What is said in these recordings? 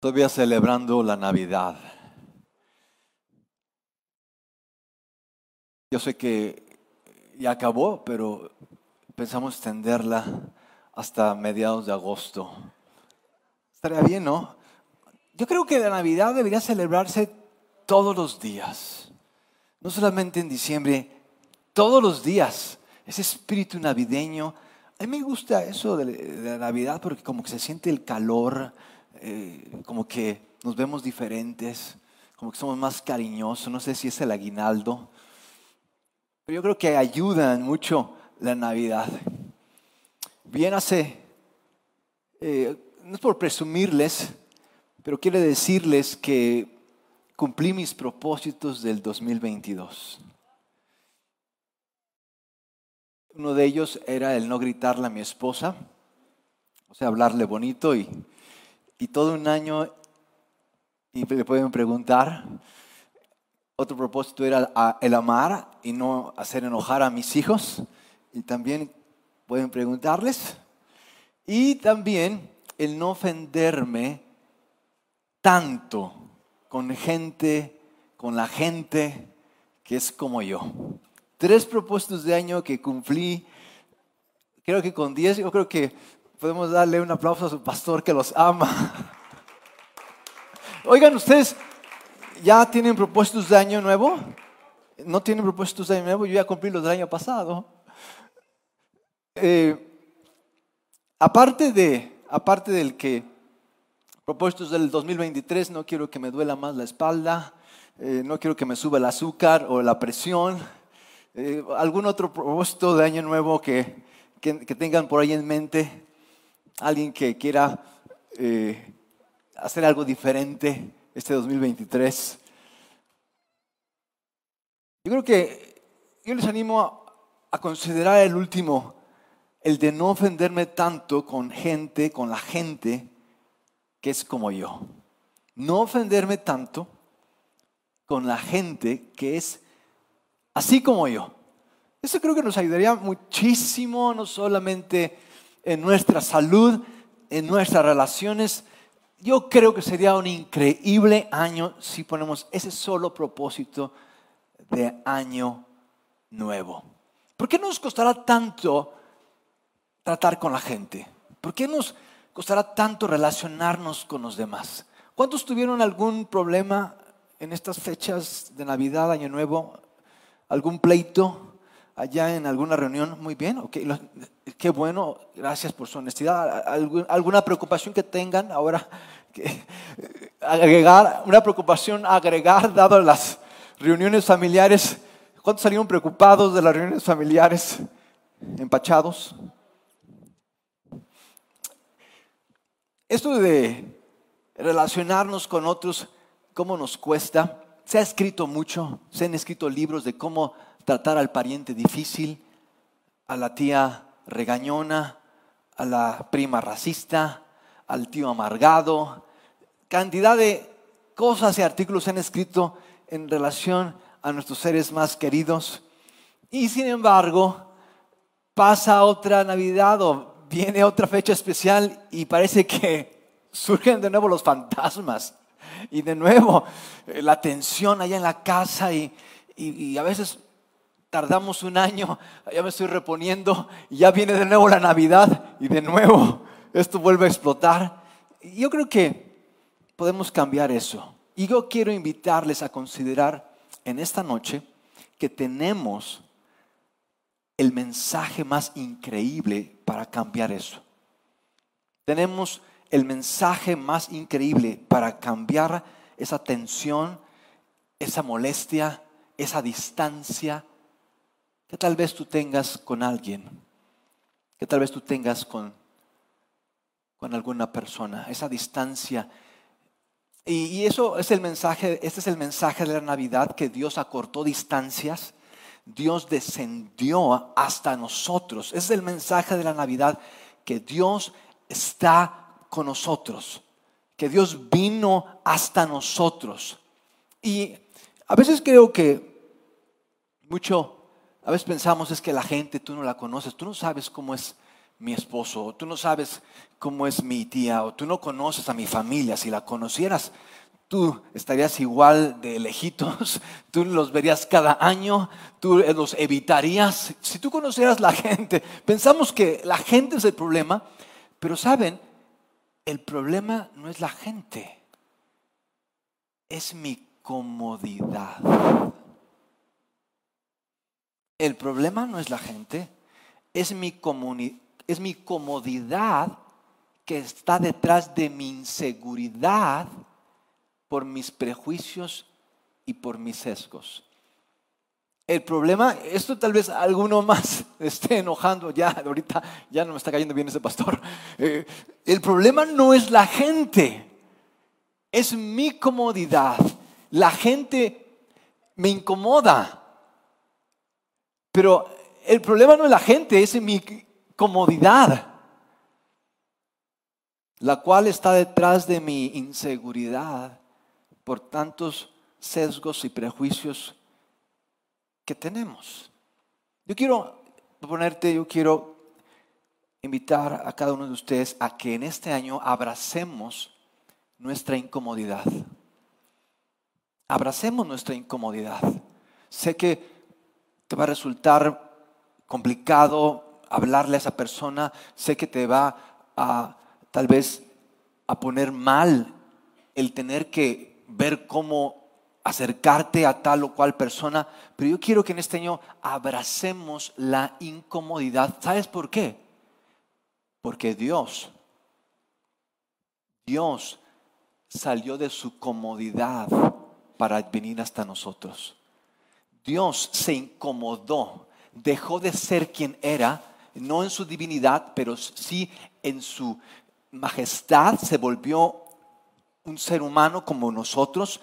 Todavía celebrando la Navidad. Yo sé que ya acabó, pero pensamos extenderla hasta mediados de agosto. Estaría bien, ¿no? Yo creo que la Navidad debería celebrarse todos los días. No solamente en diciembre, todos los días. Ese espíritu navideño. A mí me gusta eso de la Navidad porque como que se siente el calor, eh, como que nos vemos diferentes, como que somos más cariñosos, no sé si es el aguinaldo, pero yo creo que ayudan mucho la Navidad. Bien hace, eh, no es por presumirles, pero quiero decirles que cumplí mis propósitos del 2022. Uno de ellos era el no gritarle a mi esposa, o sea, hablarle bonito y y todo un año, y le pueden preguntar, otro propósito era el amar y no hacer enojar a mis hijos. Y también pueden preguntarles. Y también el no ofenderme tanto con gente, con la gente que es como yo. Tres propósitos de año que cumplí, creo que con diez, yo creo que Podemos darle un aplauso a su pastor que los ama. Oigan, ustedes ya tienen propósitos de año nuevo. No tienen propósitos de año nuevo, yo ya cumplí los del año pasado. Eh, aparte, de, aparte del que propósitos del 2023, no quiero que me duela más la espalda, eh, no quiero que me suba el azúcar o la presión. Eh, ¿Algún otro propósito de año nuevo que, que tengan por ahí en mente? Alguien que quiera eh, hacer algo diferente este 2023. Yo creo que yo les animo a, a considerar el último, el de no ofenderme tanto con gente, con la gente que es como yo. No ofenderme tanto con la gente que es así como yo. Eso creo que nos ayudaría muchísimo, no solamente en nuestra salud, en nuestras relaciones. Yo creo que sería un increíble año si ponemos ese solo propósito de año nuevo. ¿Por qué nos costará tanto tratar con la gente? ¿Por qué nos costará tanto relacionarnos con los demás? ¿Cuántos tuvieron algún problema en estas fechas de Navidad, Año Nuevo? ¿Algún pleito? Allá en alguna reunión, muy bien, okay, qué bueno, gracias por su honestidad. ¿Alguna preocupación que tengan ahora? Agregar, una preocupación agregar, dado las reuniones familiares. ¿Cuántos salieron preocupados de las reuniones familiares? Empachados. Esto de relacionarnos con otros, ¿cómo nos cuesta? Se ha escrito mucho, se han escrito libros de cómo tratar al pariente difícil, a la tía regañona, a la prima racista, al tío amargado. Cantidad de cosas y artículos se han escrito en relación a nuestros seres más queridos. Y sin embargo, pasa otra Navidad o viene otra fecha especial y parece que surgen de nuevo los fantasmas. Y de nuevo eh, la tensión allá en la casa y, y a veces tardamos un año, ya me estoy reponiendo, y ya viene de nuevo la Navidad y de nuevo esto vuelve a explotar. Yo creo que podemos cambiar eso. Y yo quiero invitarles a considerar en esta noche que tenemos el mensaje más increíble para cambiar eso. Tenemos el mensaje más increíble para cambiar esa tensión, esa molestia, esa distancia, que tal vez tú tengas con alguien, que tal vez tú tengas con, con alguna persona, esa distancia. Y, y, eso es el mensaje, este es el mensaje de la Navidad, que Dios acortó distancias, Dios descendió hasta nosotros. Ese es el mensaje de la Navidad, que Dios está con nosotros, que Dios vino hasta nosotros. Y a veces creo que mucho a veces pensamos es que la gente tú no la conoces, tú no sabes cómo es, mi esposo, tú no sabes cómo es mi tía, o tú no conoces a mi familia. Si la conocieras, tú estarías igual de lejitos, tú los verías cada año, tú los evitarías. Si tú conocieras la gente, pensamos que la gente es el problema, pero saben, el problema no es la gente, es mi comodidad. El problema no es la gente, es mi, es mi comodidad que está detrás de mi inseguridad por mis prejuicios y por mis sesgos. El problema, esto tal vez alguno más esté enojando, ya ahorita ya no me está cayendo bien ese pastor. Eh, el problema no es la gente, es mi comodidad. La gente me incomoda. Pero el problema no es la gente, es mi comodidad, la cual está detrás de mi inseguridad por tantos sesgos y prejuicios que tenemos. Yo quiero ponerte, yo quiero invitar a cada uno de ustedes a que en este año abracemos nuestra incomodidad. Abracemos nuestra incomodidad. Sé que te va a resultar complicado hablarle a esa persona, sé que te va a tal vez a poner mal el tener que ver cómo acercarte a tal o cual persona, pero yo quiero que en este año abracemos la incomodidad. ¿Sabes por qué? Porque Dios, Dios salió de su comodidad para venir hasta nosotros. Dios se incomodó, dejó de ser quien era, no en su divinidad, pero sí en su majestad, se volvió un ser humano como nosotros,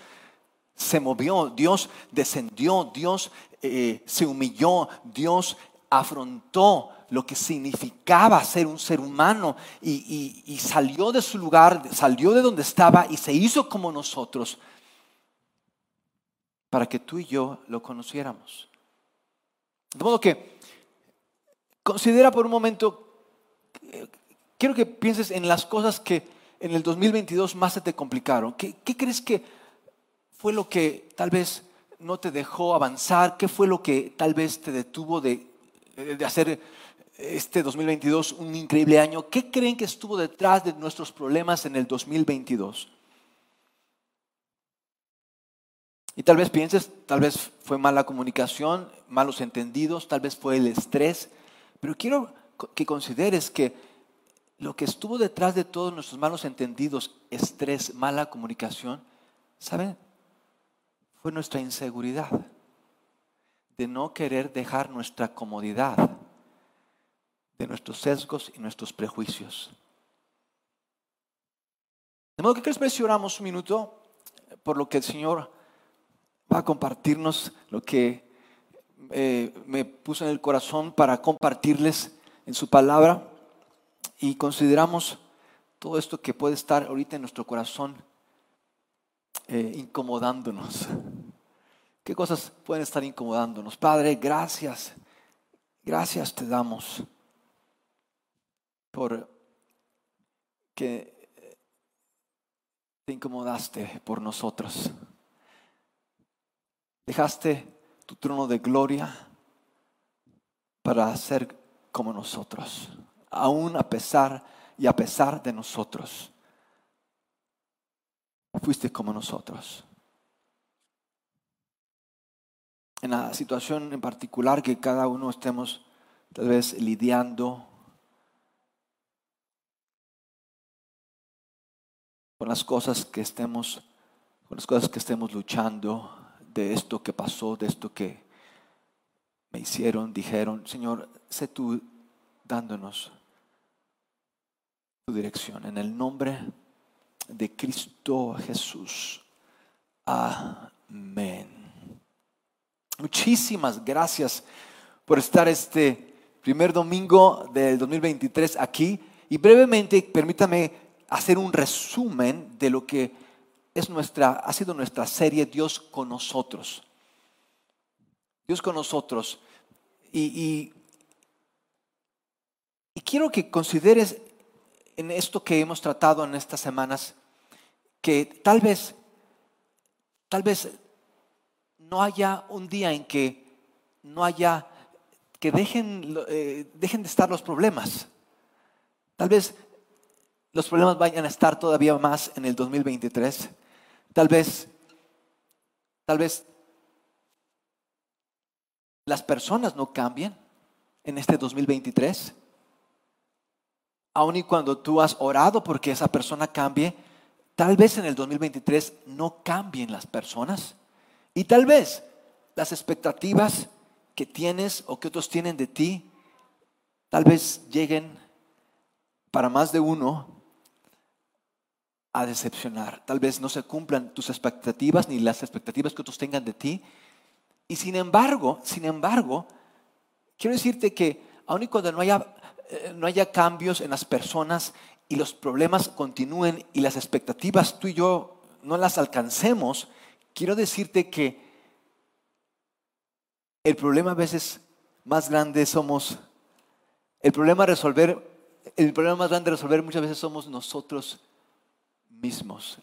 se movió, Dios descendió, Dios eh, se humilló, Dios afrontó lo que significaba ser un ser humano y, y salió de su lugar, salió de donde estaba y se hizo como nosotros para que tú y yo lo conociéramos. De modo que considera por un momento, eh, quiero que pienses en las cosas que en el 2022 más se te complicaron. ¿Qué, crees que fue lo que tal vez no te dejó avanzar? ¿Qué fue lo que tal vez te detuvo de, de hacer este 2022 un increíble año? ¿Qué creen que estuvo detrás de nuestros problemas en el 2022? Y tal vez pienses, tal vez fue mala comunicación, malos entendidos, tal vez fue el estrés, pero quiero que consideres que lo que estuvo detrás de todos nuestros malos entendidos, estrés, mala comunicación, ¿saben? Fue nuestra inseguridad de no querer dejar nuestra comodidad, de nuestros sesgos y nuestros prejuicios. De modo que crees que oramos un minuto por lo que el Señor va a compartirnos lo que eh, me puso en el corazón para compartirles en su palabra y consideramos todo esto que puede estar ahorita en nuestro corazón eh, incomodándonos. ¿Qué cosas pueden estar incomodándonos? Padre, gracias, gracias te damos por que te incomodaste por nosotros. Dejaste tu trono de gloria para ser como nosotros, aún a pesar y a pesar de nosotros. Fuiste como nosotros. En la situación en particular que cada uno estemos tal vez lidiando con las cosas que estemos, con las cosas que estemos luchando, de esto que pasó, de esto que me hicieron, dijeron, Señor, sé tú dándonos tu dirección. En el nombre de Cristo Jesús. Amén. Muchísimas gracias por estar este primer domingo del 2023 aquí. Y brevemente, permítame hacer un resumen de lo que es nuestra, ha sido nuestra serie Dios con nosotros. Dios con nosotros. Y, y, quiero que consideres en esto que hemos tratado en estas semanas, que tal vez, tal vez no haya un día en que no haya, que dejen, eh, dejen de estar los problemas. Tal vez los problemas vayan a estar todavía más en el 2023. Tal vez, tal vez las personas no cambien en este 2023. Aun y cuando tú has orado porque esa persona cambie, tal vez en el 2023 no cambien las personas. Y tal vez las expectativas que tienes o que otros tienen de ti, tal vez lleguen para más de uno a decepcionar. Tal vez no se cumplan tus expectativas ni las expectativas que otros tengan de ti. Y sin embargo, sin embargo, quiero decirte que aun y cuando no haya, eh, no haya cambios en las personas y los problemas continúen y las expectativas tú y yo no las alcancemos, quiero decirte que el problema a veces más grande somos, el problema resolver, el problema más grande de resolver muchas veces somos nosotros mismos.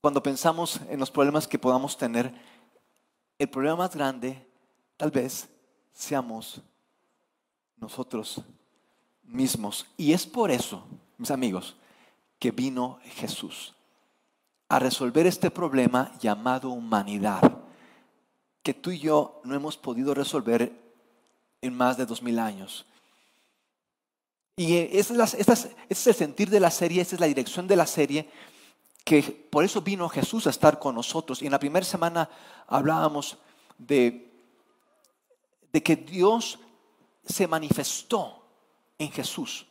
Cuando pensamos en los problemas que podamos tener, el problema más grande tal vez seamos nosotros mismos. Y es por eso, mis amigos, que vino Jesús a resolver este problema llamado humanidad, que tú y yo no hemos podido resolver en más de dos mil años. Y ese es, el sentir de la serie, esa es la dirección de la serie, que por eso vino Jesús a estar con nosotros. Y en la primera semana hablábamos de, de que Dios se manifestó en Jesús.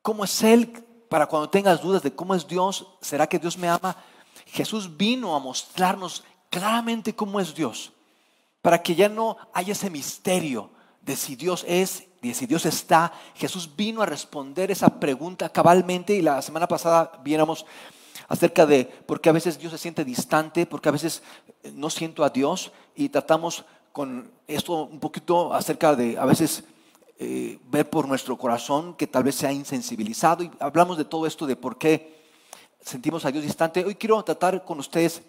¿Cómo es Él? Para cuando tengas dudas de cómo es Dios, ¿será que Dios me ama? Jesús vino a mostrarnos claramente cómo es Dios, para que ya no haya ese misterio de si Dios es y si Dios está. Jesús vino a responder esa pregunta cabalmente y la semana pasada viéramos acerca de por qué a veces Dios se siente distante, porque a veces no siento a Dios y tratamos con esto un poquito acerca de a veces eh, ver por nuestro corazón que tal vez se ha insensibilizado y hablamos de todo esto de por qué sentimos a Dios distante. Hoy quiero tratar con ustedes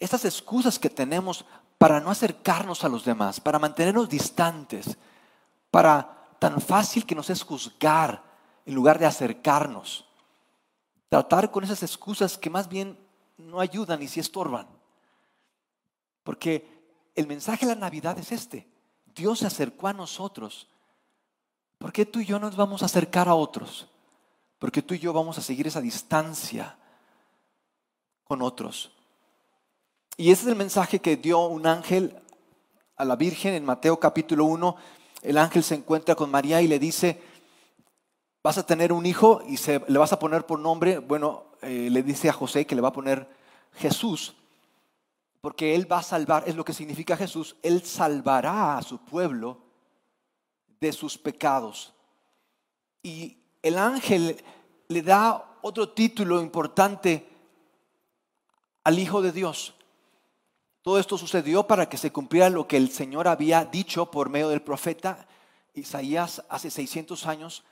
estas excusas que tenemos para no acercarnos a los demás, para mantenernos distantes, para tan fácil que nos es juzgar en lugar de acercarnos. Tratar con esas excusas que más bien no ayudan y si estorban. Porque el mensaje de la Navidad es este. Dios se acercó a nosotros. ¿Por qué tú y yo nos vamos a acercar a otros? Porque tú y yo vamos a seguir esa distancia con otros. Y ese es el mensaje que dio un ángel a la Virgen en Mateo capítulo 1. El ángel se encuentra con María y le dice, vas a tener un hijo y se, le vas a poner por nombre, bueno, eh, le dice a José que le va a poner Jesús, porque él va a salvar, es lo que significa Jesús, él salvará a su pueblo de sus pecados. Y el ángel le da otro título importante al Hijo de Dios. Todo esto sucedió para que se cumpliera lo que el Señor había dicho por medio del profeta Isaías hace 600 años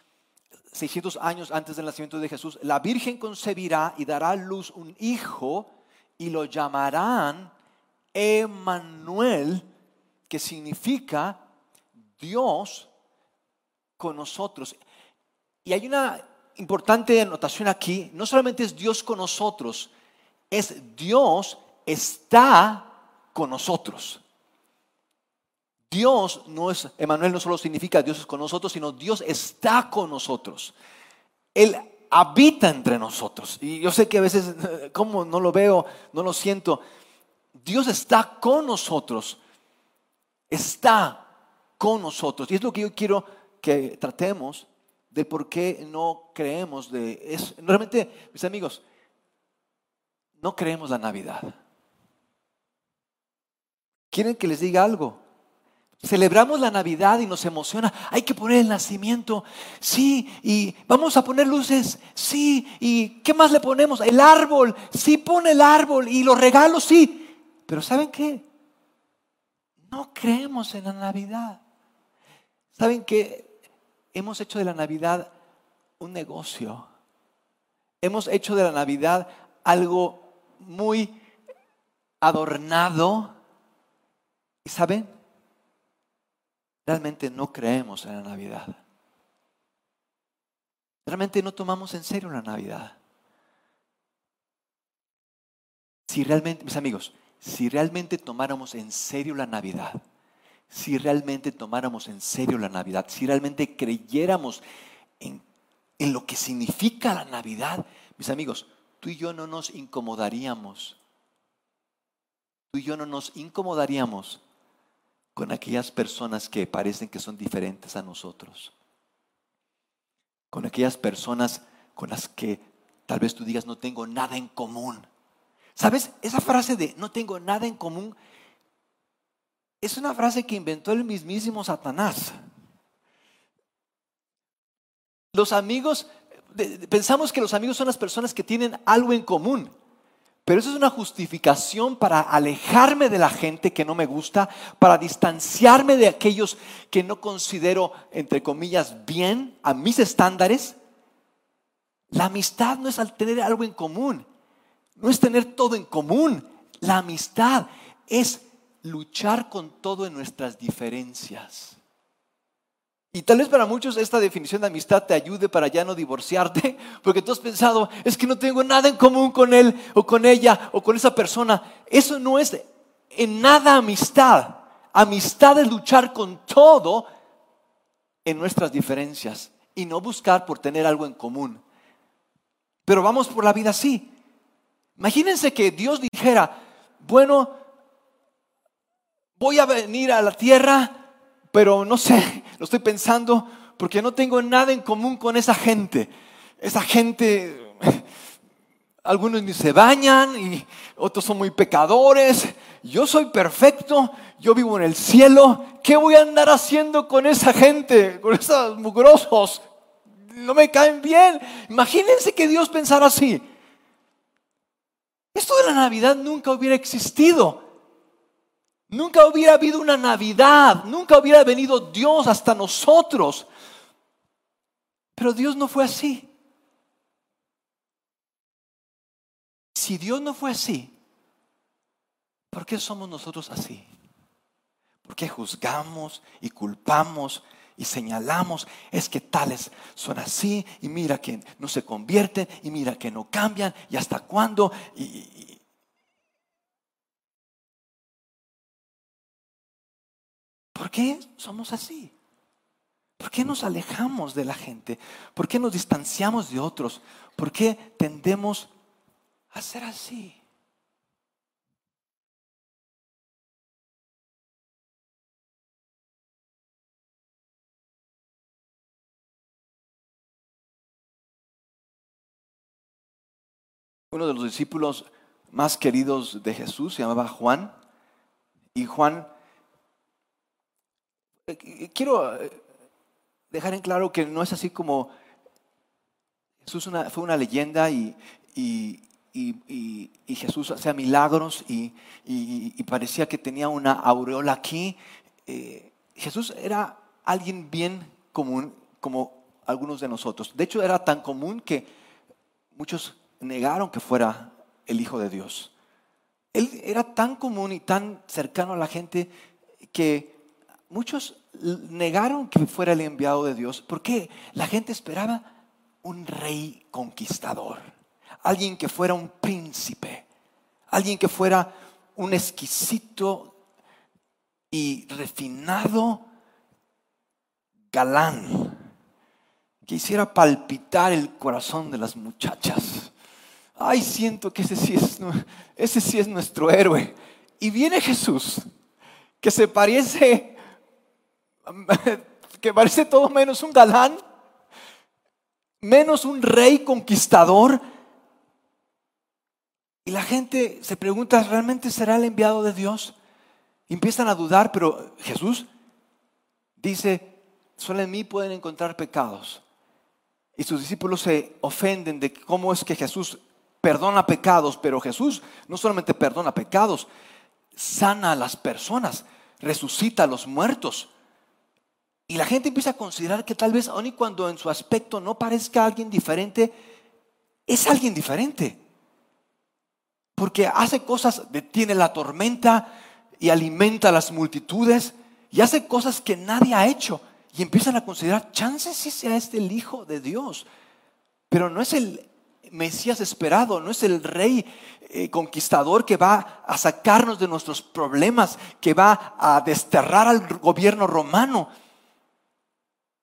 600 años antes del nacimiento de Jesús, la Virgen concebirá y dará a luz un hijo y lo llamarán Emmanuel, que significa Dios con nosotros. Y hay una importante anotación aquí, no solamente es Dios con nosotros, es Dios está con nosotros. Dios no es, Emanuel no solo significa Dios es con nosotros, sino Dios está con nosotros. Él habita entre nosotros. Y yo sé que a veces, como no lo veo, no lo siento, Dios está con nosotros. Está con nosotros. Y es lo que yo quiero que tratemos de por qué no creemos de eso. Realmente, mis amigos, no creemos la Navidad. ¿Quieren que les diga algo? Celebramos la Navidad y nos emociona. Hay que poner el nacimiento. Sí, y vamos a poner luces. Sí, y ¿qué más le ponemos? El árbol. Sí, pone el árbol. Y los regalos, sí. Pero ¿saben qué? No creemos en la Navidad. ¿Saben qué? hemos hecho de la Navidad un negocio. Hemos hecho de la Navidad algo muy adornado. ¿Y saben? Realmente no creemos en la Navidad. Realmente no tomamos en serio la Navidad. Si realmente, mis amigos, si realmente tomáramos en serio la Navidad, si realmente tomáramos en serio la Navidad, si realmente creyéramos en, en lo que significa la Navidad, mis amigos, tú y yo no nos incomodaríamos. Tú y yo no nos incomodaríamos con aquellas personas que parecen que son diferentes a nosotros. Con aquellas personas con las que tal vez tú digas no tengo nada en común. ¿Sabes? Esa frase de no tengo nada en común es una frase que inventó el mismísimo Satanás. Los amigos, pensamos que los amigos son las personas que tienen algo en común. Pero eso es una justificación para alejarme de la gente que no me gusta, para distanciarme de aquellos que no considero, entre comillas, bien a mis estándares. La amistad no es al tener algo en común, no es tener todo en común. La amistad es luchar con todo en nuestras diferencias. Y tal vez para muchos esta definición de amistad te ayude para ya no divorciarte, porque tú has pensado, es que no tengo nada en común con él o con ella o con esa persona. Eso no es en nada amistad. Amistad es luchar con todo en nuestras diferencias y no buscar por tener algo en común. Pero vamos por la vida así. Imagínense que Dios dijera, bueno, voy a venir a la tierra pero no sé, lo estoy pensando porque no tengo nada en común con esa gente. Esa gente, algunos ni se bañan y otros son muy pecadores. Yo soy perfecto, yo vivo en el cielo. ¿Qué voy a andar haciendo con esa gente, con esos mugrosos? No me caen bien. Imagínense que Dios pensara así. Esto de la Navidad nunca hubiera existido. Nunca hubiera habido una Navidad, nunca hubiera venido Dios hasta nosotros. Pero Dios no fue así. Si Dios no fue así, ¿por qué somos nosotros así? ¿Por qué juzgamos y culpamos y señalamos? Es que tales son así y mira que no se convierten y mira que no cambian y hasta cuándo. ¿Por qué somos así? ¿Por qué nos alejamos de la gente? ¿Por qué nos distanciamos de otros? ¿Por qué tendemos a ser así? Uno de los discípulos más queridos de Jesús se llamaba Juan. Y Juan quiero eh, dejar en claro que no es así como Jesús fue una leyenda y, Jesús hacía milagros y, parecía que tenía una aureola aquí. Eh, Jesús era alguien bien común como algunos de nosotros. De hecho, era tan común que muchos negaron que fuera el Hijo de Dios. Él era tan común y tan cercano a la gente que muchos negaron que fuera el enviado de Dios porque la gente esperaba un rey conquistador, alguien que fuera un príncipe, alguien que fuera un exquisito y refinado galán, que hiciera palpitar el corazón de las muchachas. Ay, siento que ese sí es, ese sí es nuestro héroe. Y viene Jesús, que se parece que parece todo menos un galán, menos un rey conquistador. Y la gente se pregunta, ¿realmente será el enviado de Dios? empiezan a dudar, pero Jesús dice, solo en mí pueden encontrar pecados. Y sus discípulos se ofenden de cómo es que Jesús perdona pecados, pero Jesús no solamente perdona pecados, sana a las personas, resucita a los muertos. Y la gente empieza a considerar que tal vez, aun cuando en su aspecto no parezca alguien diferente, es alguien diferente. Porque hace cosas, detiene la tormenta y alimenta a las multitudes y hace cosas que nadie ha hecho. Y empiezan a considerar, chances si sea este el Hijo de Dios. Pero no es el Mesías esperado, no es el rey eh, conquistador que va a sacarnos de nuestros problemas, que va a desterrar al gobierno romano.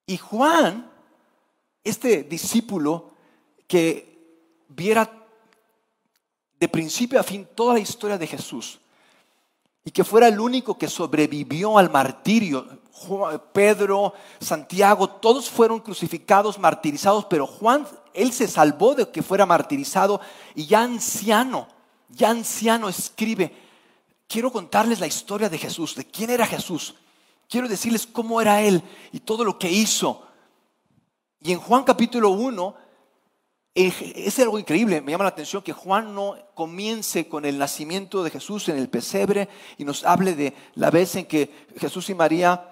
Y Juan, este discípulo que viera de principio a fin toda la historia de Jesús y que fuera el único que sobrevivió al martirio, Pedro, Santiago, todos fueron crucificados, martirizados, pero Juan, él se salvó de que fuera martirizado y ya anciano, ya anciano escribe, quiero contarles la historia de Jesús, de quién era Jesús, quiero decirles cómo era él y todo lo que hizo. Y en Juan capítulo 1, es algo increíble, me llama la atención que Juan no comience con el nacimiento de Jesús en el pesebre y nos hable de la vez en que Jesús y María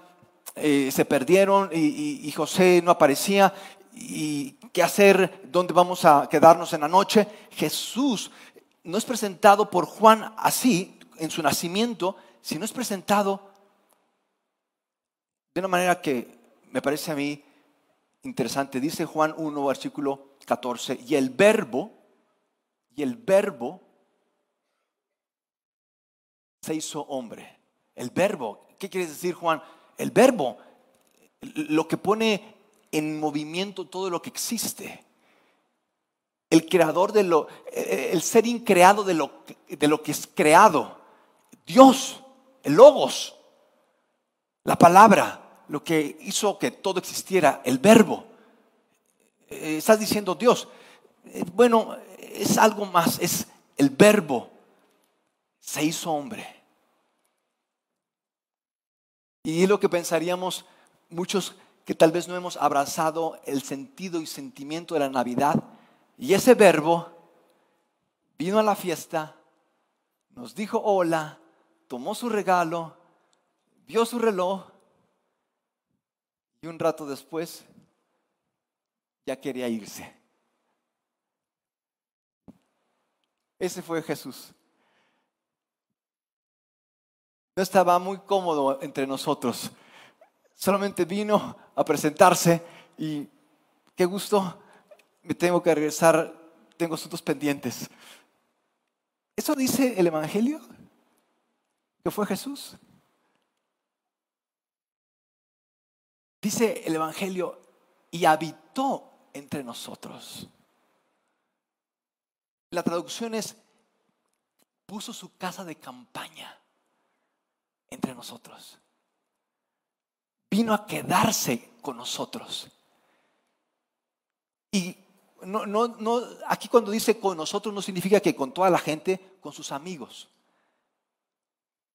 eh, se perdieron y, y, José no aparecía y qué hacer, dónde vamos a quedarnos en la noche. Jesús no es presentado por Juan así en su nacimiento, sino es presentado de una manera que me parece a mí interesante. Dice Juan 1, versículo 14, y el verbo, y el verbo se hizo hombre. El verbo, ¿qué quiere decir Juan? El verbo, lo que pone en movimiento todo lo que existe. El creador de lo, el ser increado de lo, de lo que es creado. Dios, el logos, la palabra, lo que hizo que todo existiera, el verbo. Eh, estás diciendo Dios. Eh, bueno, es algo más, es el verbo. Se hizo hombre. Y es lo que pensaríamos muchos que tal vez no hemos abrazado el sentido y sentimiento de la Navidad. Y ese verbo vino a la fiesta, nos dijo hola, tomó su regalo, vio su reloj y un rato después ya quería irse. Ese fue Jesús. No estaba muy cómodo entre nosotros. Solamente vino a presentarse y qué gusto, me tengo que regresar, tengo asuntos pendientes. ¿Eso dice el Evangelio? ¿Que fue Jesús? Dice el Evangelio, y habitó entre nosotros. La traducción es, puso su casa de campaña entre nosotros. Vino a quedarse con nosotros. Y no, no, no, aquí cuando dice con nosotros no significa que con toda la gente, con sus amigos.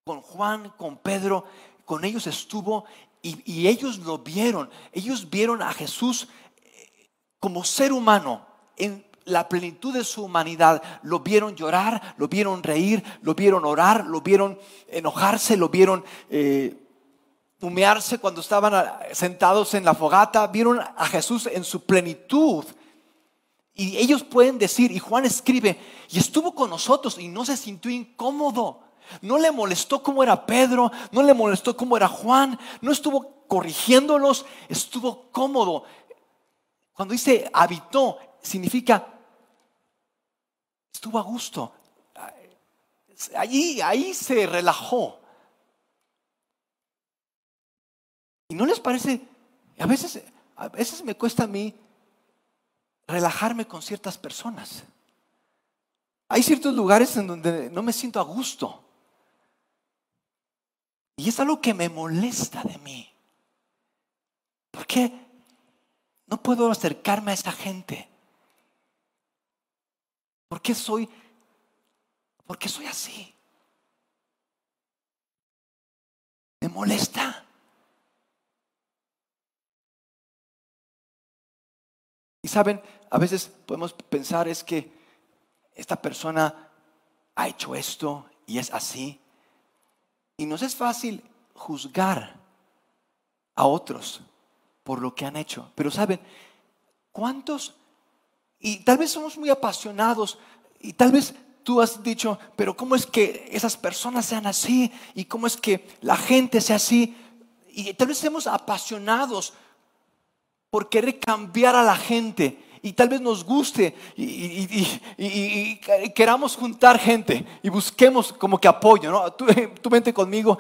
Con Juan, con Pedro, con ellos estuvo y, ellos lo vieron. Ellos vieron a Jesús como ser humano, en la plenitud de su humanidad, lo vieron llorar, lo vieron reír, lo vieron orar, lo vieron enojarse, lo vieron eh, humearse cuando estaban sentados en la fogata, vieron a Jesús en su plenitud. Y ellos pueden decir, y Juan escribe, y estuvo con nosotros y no se sintió incómodo. No le molestó cómo era Pedro, no le molestó cómo era Juan, no estuvo corrigiéndolos, estuvo cómodo. Cuando dice habitó, significa estuvo a gusto. Allí, ahí se relajó. ¿Y no les parece? A veces, a veces me cuesta a mí relajarme con ciertas personas. Hay ciertos lugares en donde no me siento a gusto. Y es algo que me molesta de mí. ¿Por qué? No puedo acercarme a esa gente. ¿Por qué soy? ¿Por qué soy así? Me molesta. Y saben, a veces podemos pensar es que esta persona ha hecho esto y es así. Y nos es fácil juzgar a otros por lo que han hecho. Pero saben, ¿cuántos? Y tal vez somos muy apasionados y tal vez tú has dicho, pero ¿cómo es que esas personas sean así? ¿Y cómo es que la gente sea así? Y tal vez seamos apasionados por querer cambiar a la gente y tal vez nos guste y, queramos juntar gente y busquemos como que apoyo, ¿no? Tú, tú vente conmigo,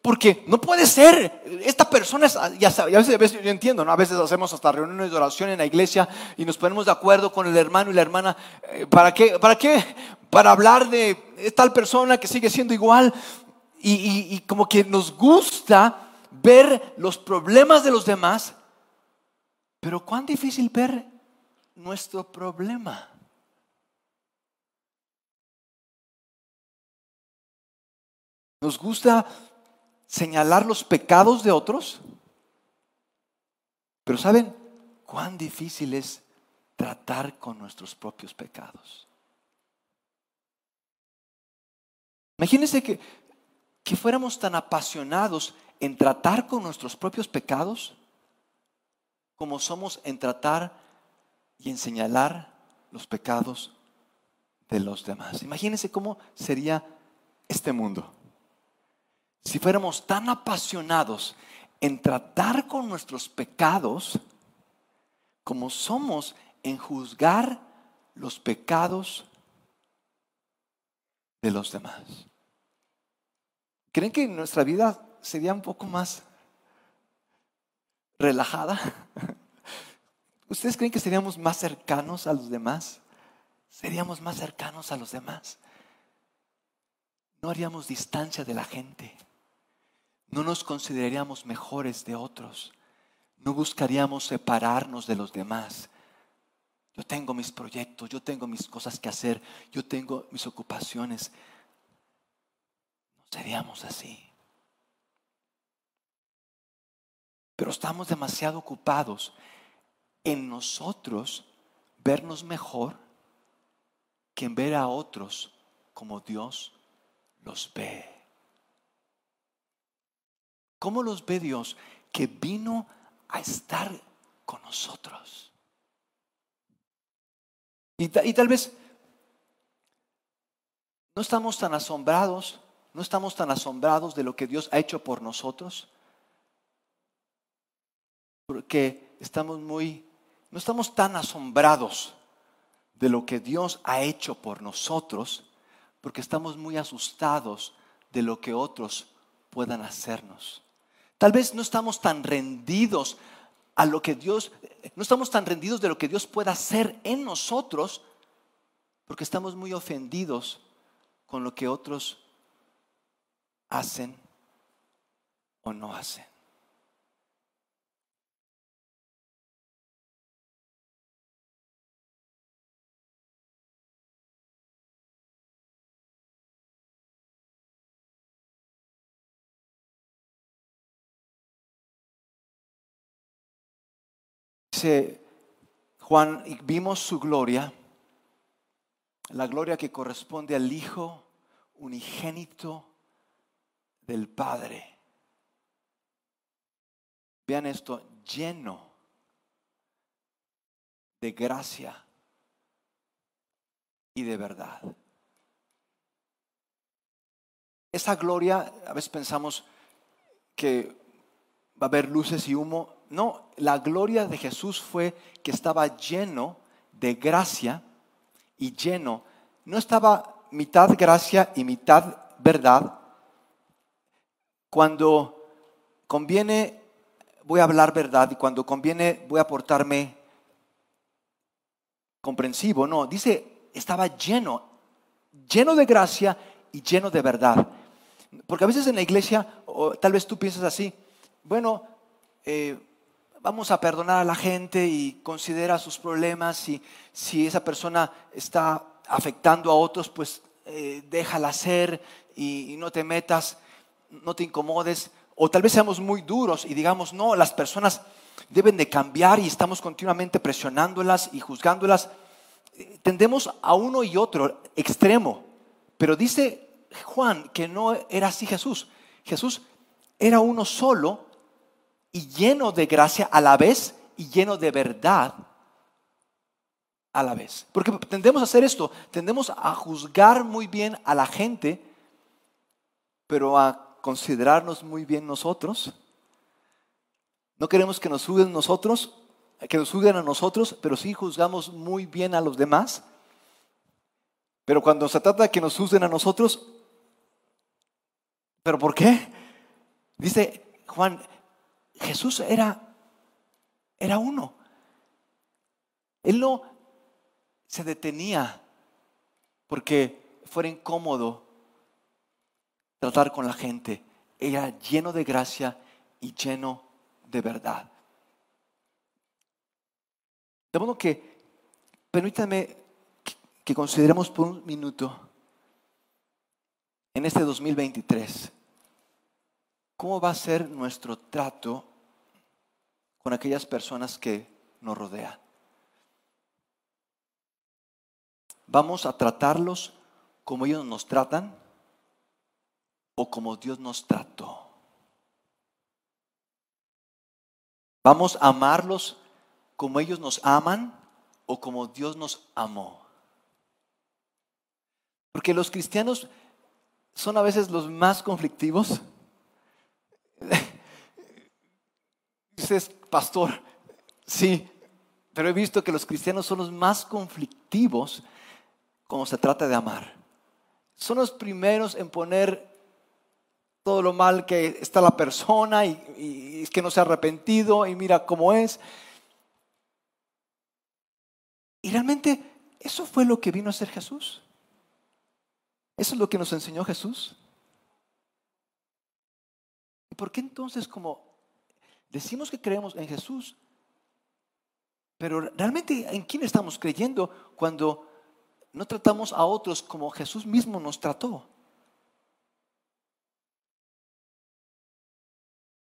porque no puede ser, esta persona es, ya sabes, a veces, yo entiendo, ¿no? a veces hacemos hasta reuniones de oración en la iglesia y nos ponemos de acuerdo con el hermano y la hermana, eh, ¿para qué? ¿Para qué? Para hablar de tal persona que sigue siendo igual y, y como que nos gusta ver los problemas de los demás, pero cuán difícil ver nuestro problema. Nos gusta señalar los pecados de otros, pero ¿saben cuán difícil es tratar con nuestros propios pecados? Imagínense que, que fuéramos tan apasionados en tratar con nuestros propios pecados como somos en tratar y en señalar los pecados de los demás. Imagínense cómo sería este mundo si fuéramos tan apasionados en tratar con nuestros pecados como somos en juzgar los pecados de los demás. ¿Creen que nuestra vida sería un poco más relajada? ¿Ustedes creen que seríamos más cercanos a los demás? ¿Seríamos más cercanos a los demás? No haríamos distancia de la gente no nos consideraríamos mejores de otros, no buscaríamos separarnos de los demás. Yo tengo mis proyectos, yo tengo mis cosas que hacer, yo tengo mis ocupaciones. No seríamos así. Pero estamos demasiado ocupados en nosotros vernos mejor que en ver a otros como Dios los ve. ¿Cómo los ve Dios que vino a estar con nosotros? Y, tal vez no estamos tan asombrados, no estamos tan asombrados de lo que Dios ha hecho por nosotros, porque estamos muy, no estamos tan asombrados de lo que Dios ha hecho por nosotros, porque estamos muy asustados de lo que otros puedan hacernos. Tal vez no estamos tan rendidos a lo que Dios, no estamos tan rendidos de lo que Dios pueda hacer en nosotros, porque estamos muy ofendidos con lo que otros hacen o no hacen. Dice Juan, y vimos su gloria, la gloria que corresponde al Hijo unigénito del Padre. Vean esto, lleno de gracia y de verdad. Esa gloria, a veces pensamos que va a haber luces y humo, no, la gloria de Jesús fue que estaba lleno de gracia y lleno. No estaba mitad gracia y mitad verdad. Cuando conviene voy a hablar verdad y cuando conviene voy a portarme comprensivo. No, dice, estaba lleno, lleno de gracia y lleno de verdad. Porque a veces en la iglesia, o tal vez tú piensas así, bueno, eh, vamos a perdonar a la gente y considera sus problemas y si esa persona está afectando a otros, pues eh, déjala ser y, no te metas, no te incomodes. O tal vez seamos muy duros y digamos, no, las personas deben de cambiar y estamos continuamente presionándolas y juzgándolas. Tendemos a uno y otro extremo, pero dice Juan que no era así Jesús. Jesús era uno solo y lleno de gracia a la vez y lleno de verdad a la vez. Porque tendemos a hacer esto, tendemos a juzgar muy bien a la gente, pero a considerarnos muy bien nosotros. No queremos que nos juzguen nosotros, que nos juzguen a nosotros, pero sí juzgamos muy bien a los demás. Pero cuando se trata de que nos juzguen a nosotros, ¿pero por qué? Dice Juan, Jesús era, era uno. Él no se detenía porque fuera incómodo tratar con la gente. Era lleno de gracia y lleno de verdad. De modo que, permítanme que consideremos por un minuto en este 2023 cómo va a ser nuestro trato con aquellas personas que nos rodean. ¿Vamos a tratarlos como ellos nos tratan o como Dios nos trató? ¿Vamos a amarlos como ellos nos aman o como Dios nos amó? Porque los cristianos son a veces los más conflictivos. Pastor, sí, pero he visto que los cristianos son los más conflictivos como se trata de amar. Son los primeros en poner todo lo mal que está la persona y, es que no se ha arrepentido y mira cómo es. Y realmente eso fue lo que vino a ser Jesús. Eso es lo que nos enseñó Jesús. ¿Y por qué entonces como decimos que creemos en Jesús, pero realmente en quién estamos creyendo cuando no tratamos a otros como Jesús mismo nos trató.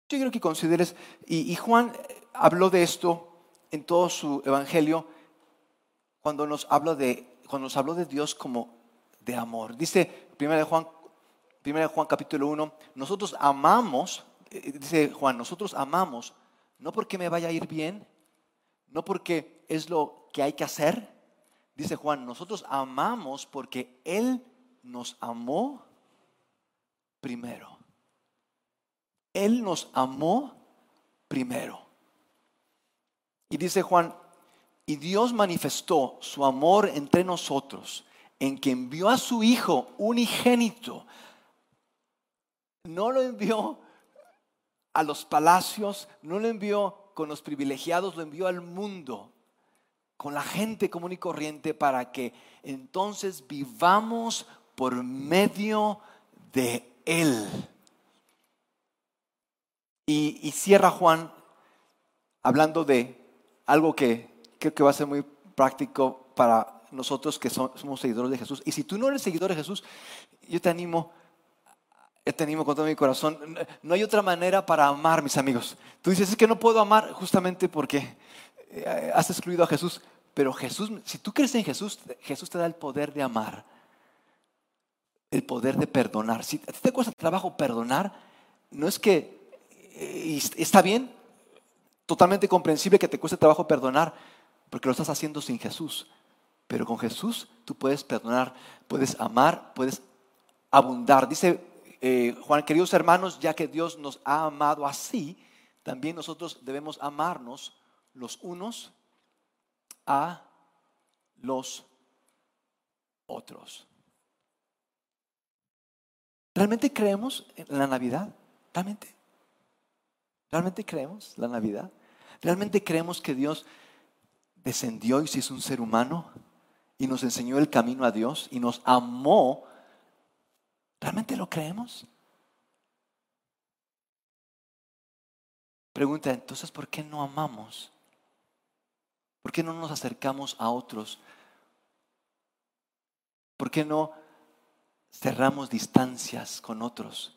Yo quiero que consideres, y, Juan habló de esto en todo su evangelio, cuando nos, habla de, cuando nos habló de Dios como de amor. Dice 1 Juan, 1 Juan capítulo 1, nosotros amamos, eh, dice Juan, nosotros amamos, no porque me vaya a ir bien, no porque es lo que hay que hacer, Dice Juan, nosotros amamos porque Él nos amó primero. Él nos amó primero. Y dice Juan, y Dios manifestó su amor entre nosotros en que envió a su Hijo unigénito. No lo envió a los palacios, no lo envió con los privilegiados, lo envió al mundo con la gente común y corriente para que entonces vivamos por medio de Él. Y, cierra Juan hablando de algo que creo que va a ser muy práctico para nosotros que somos seguidores de Jesús. Y si tú no eres seguidor de Jesús, yo te animo, te animo con todo mi corazón. No hay otra manera para amar, mis amigos. Tú dices, es que no puedo amar justamente porque eh, has excluido a Jesús. Pero Jesús, si tú crees en Jesús, Jesús te da el poder de amar, el poder de perdonar. Si a ti te cuesta trabajo perdonar, no es que eh, está bien, totalmente comprensible que te cueste trabajo perdonar, porque lo estás haciendo sin Jesús. Pero con Jesús tú puedes perdonar, puedes amar, puedes abundar. Dice eh, Juan, queridos hermanos, ya que Dios nos ha amado así, también nosotros debemos amarnos los unos a los otros. ¿Realmente creemos en la Navidad? ¿Realmente? ¿Realmente creemos la Navidad? ¿Realmente creemos que Dios descendió y se hizo un ser humano y nos enseñó el camino a Dios y nos amó? ¿Realmente lo creemos? Pregunta entonces, ¿por qué no amamos? ¿Por qué no nos acercamos a otros? ¿Por qué no cerramos distancias con otros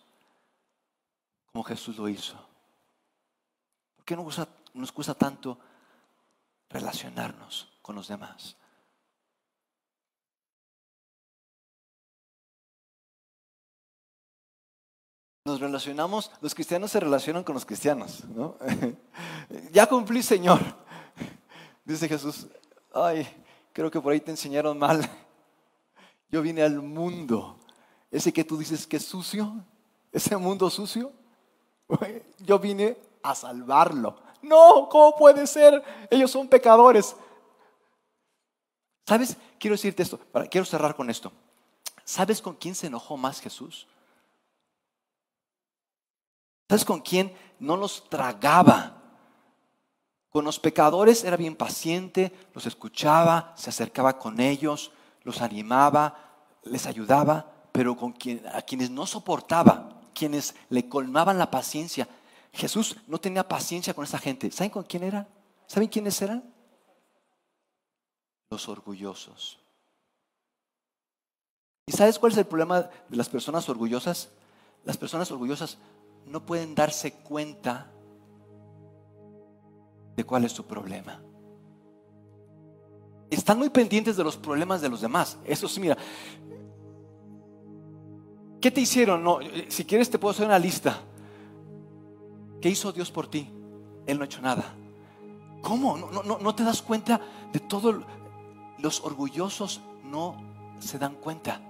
como Jesús lo hizo? ¿Por qué nos cuesta, nos cuesta tanto relacionarnos con los demás? Nos relacionamos, los cristianos se relacionan con los cristianos, ¿no? ya cumplí, Señor. Dice Jesús, ay, creo que por ahí te enseñaron mal. Yo vine al mundo, ese que tú dices que es sucio, ese mundo sucio, yo vine a salvarlo. No, ¿cómo puede ser? Ellos son pecadores. ¿Sabes? Quiero decirte esto, quiero cerrar con esto. ¿Sabes con quién se enojó más Jesús? ¿Sabes con quién no los tragaba? Con los pecadores era bien paciente, los escuchaba, se acercaba con ellos, los animaba, les ayudaba, pero con quien, a quienes no soportaba, quienes le colmaban la paciencia, Jesús no tenía paciencia con esa gente. ¿Saben con quién era? ¿Saben quiénes eran? Los orgullosos. ¿Y sabes cuál es el problema de las personas orgullosas? Las personas orgullosas no pueden darse cuenta de cuál es su problema. Están muy pendientes de los problemas de los demás. Eso sí, mira. ¿Qué te hicieron? No, si quieres te puedo hacer una lista. ¿Qué hizo Dios por ti? Él no ha hecho nada. ¿Cómo? No, no, no te das cuenta de todo. Los orgullosos no se dan cuenta.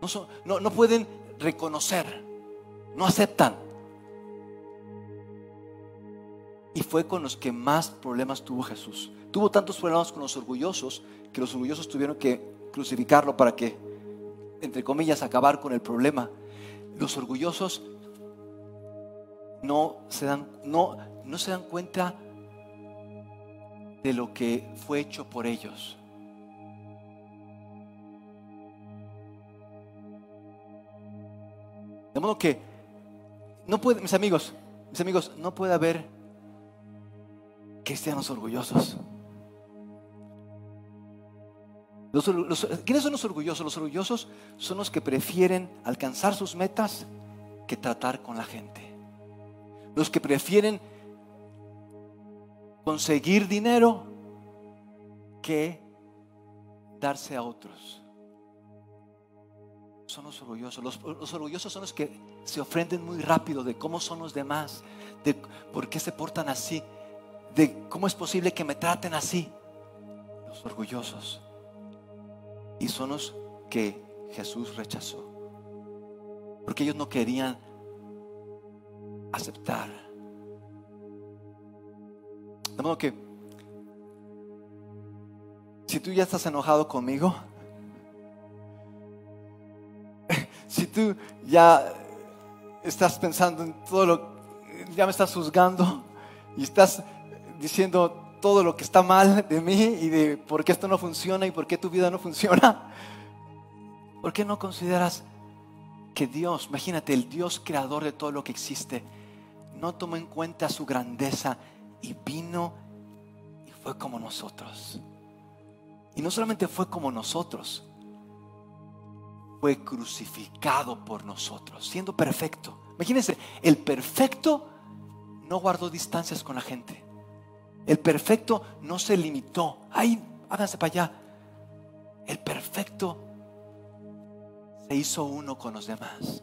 No, no, no pueden reconocer. No aceptan. Y fue con los que más problemas tuvo Jesús. Tuvo tantos problemas con los orgullosos que los orgullosos tuvieron que crucificarlo para que, entre comillas, acabar con el problema. Los orgullosos no se dan, no, no se dan cuenta de lo que fue hecho por ellos. De modo que no puede, mis amigos, mis amigos, no puede haber cristianos orgullosos. ¿Quiénes son los orgullosos? Los orgullosos son los que prefieren alcanzar sus metas que tratar con la gente. Los que prefieren conseguir dinero que darse a otros. Son los orgullosos. Los, los, orgullosos son los que se ofenden muy rápido de cómo son los demás, de por qué se portan así, de cómo es posible que me traten así. Los orgullosos. Y son los que Jesús rechazó. Porque ellos no querían aceptar. De modo que, si tú ya estás enojado conmigo, si tú ya estás pensando en todo lo, ya me estás juzgando y estás diciendo todo lo que está mal de mí y de por qué esto no funciona y por qué tu vida no funciona, ¿por qué no consideras que Dios, imagínate, el Dios creador de todo lo que existe, no tomó en cuenta su grandeza y vino y fue como nosotros. Y no solamente fue como nosotros, fue crucificado por nosotros, siendo perfecto. Imagínense, el perfecto no guardó distancias con la gente. El perfecto no se limitó. Ay, háganse para allá. El perfecto se hizo uno con los demás.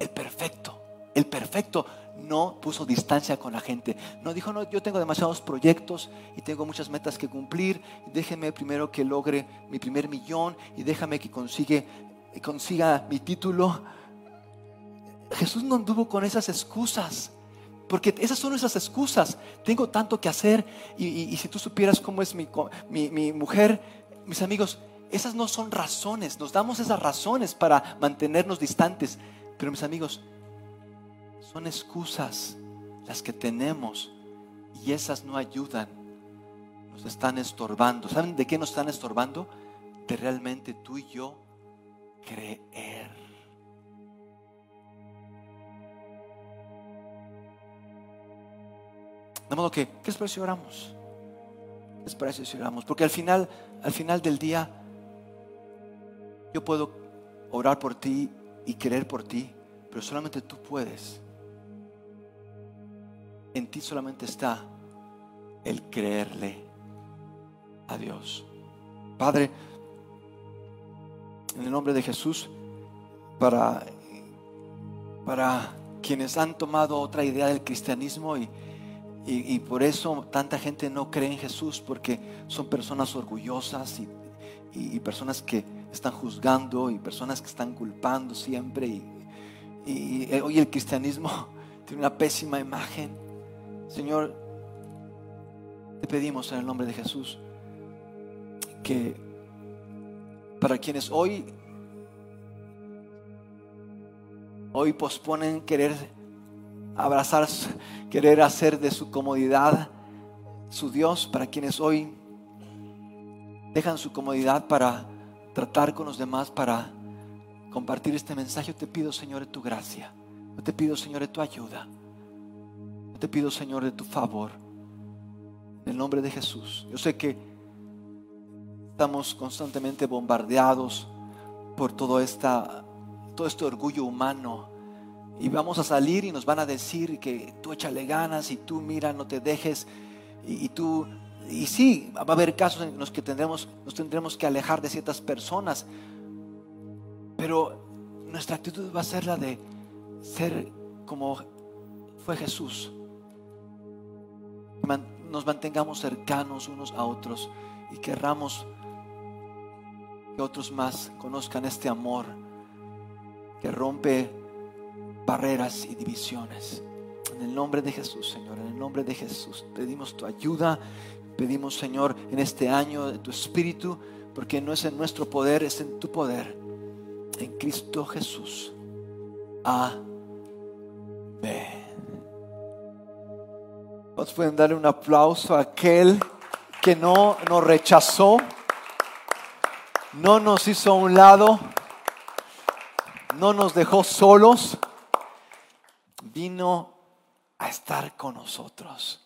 El perfecto el perfecto no puso distancia con la gente. No dijo, no, yo tengo demasiados proyectos y tengo muchas metas que cumplir. Déjeme primero que logre mi primer millón y déjame que consigue, consiga mi título. Jesús no anduvo con esas excusas. Porque esas son esas excusas. Tengo tanto que hacer y, si tú supieras cómo es mi, mi mujer, mis amigos, esas no son razones. Nos damos esas razones para mantenernos distantes. Pero mis amigos, son excusas las que tenemos y esas no ayudan. Nos están estorbando. ¿Saben de qué nos están estorbando? De realmente tú y yo creer. De modo que, ¿qué es parece si oramos? ¿Qué es parece si oramos? Porque al final, al final del día, yo puedo orar por ti y creer por ti, pero solamente tú puedes en ti solamente está el creerle a Dios. Padre, en el nombre de Jesús, para, para quienes han tomado otra idea del cristianismo y, y, por eso tanta gente no cree en Jesús porque son personas orgullosas y, y, personas que están juzgando y personas que están culpando siempre. Y, hoy el cristianismo tiene una pésima imagen. Señor, te pedimos en el nombre de Jesús que para quienes hoy hoy posponen querer abrazar, querer hacer de su comodidad su Dios, para quienes hoy dejan su comodidad para tratar con los demás, para compartir este mensaje, te pido, Señor, tu gracia. Te pido, Señor, tu ayuda. Te pido, Señor, de tu favor. En el nombre de Jesús. Yo sé que estamos constantemente bombardeados por todo, esta, todo este orgullo humano. Y vamos a salir y nos van a decir que tú échale ganas y tú mira, no te dejes. Y, y tú y sí, va a haber casos en los que tendremos, nos tendremos que alejar de ciertas personas, pero nuestra actitud va a ser la de ser como fue Jesús. Nos mantengamos cercanos unos a otros y querramos que otros más conozcan este amor que rompe barreras y divisiones. En el nombre de Jesús, Señor, en el nombre de Jesús, pedimos tu ayuda Pedimos, Señor, en este año de tu Espíritu, porque no es en nuestro poder, es en tu poder. En Cristo Jesús. Amén. ¿Nos pueden darle un aplauso a aquel que no nos rechazó? No nos hizo a un lado. No nos dejó solos. Vino a estar con nosotros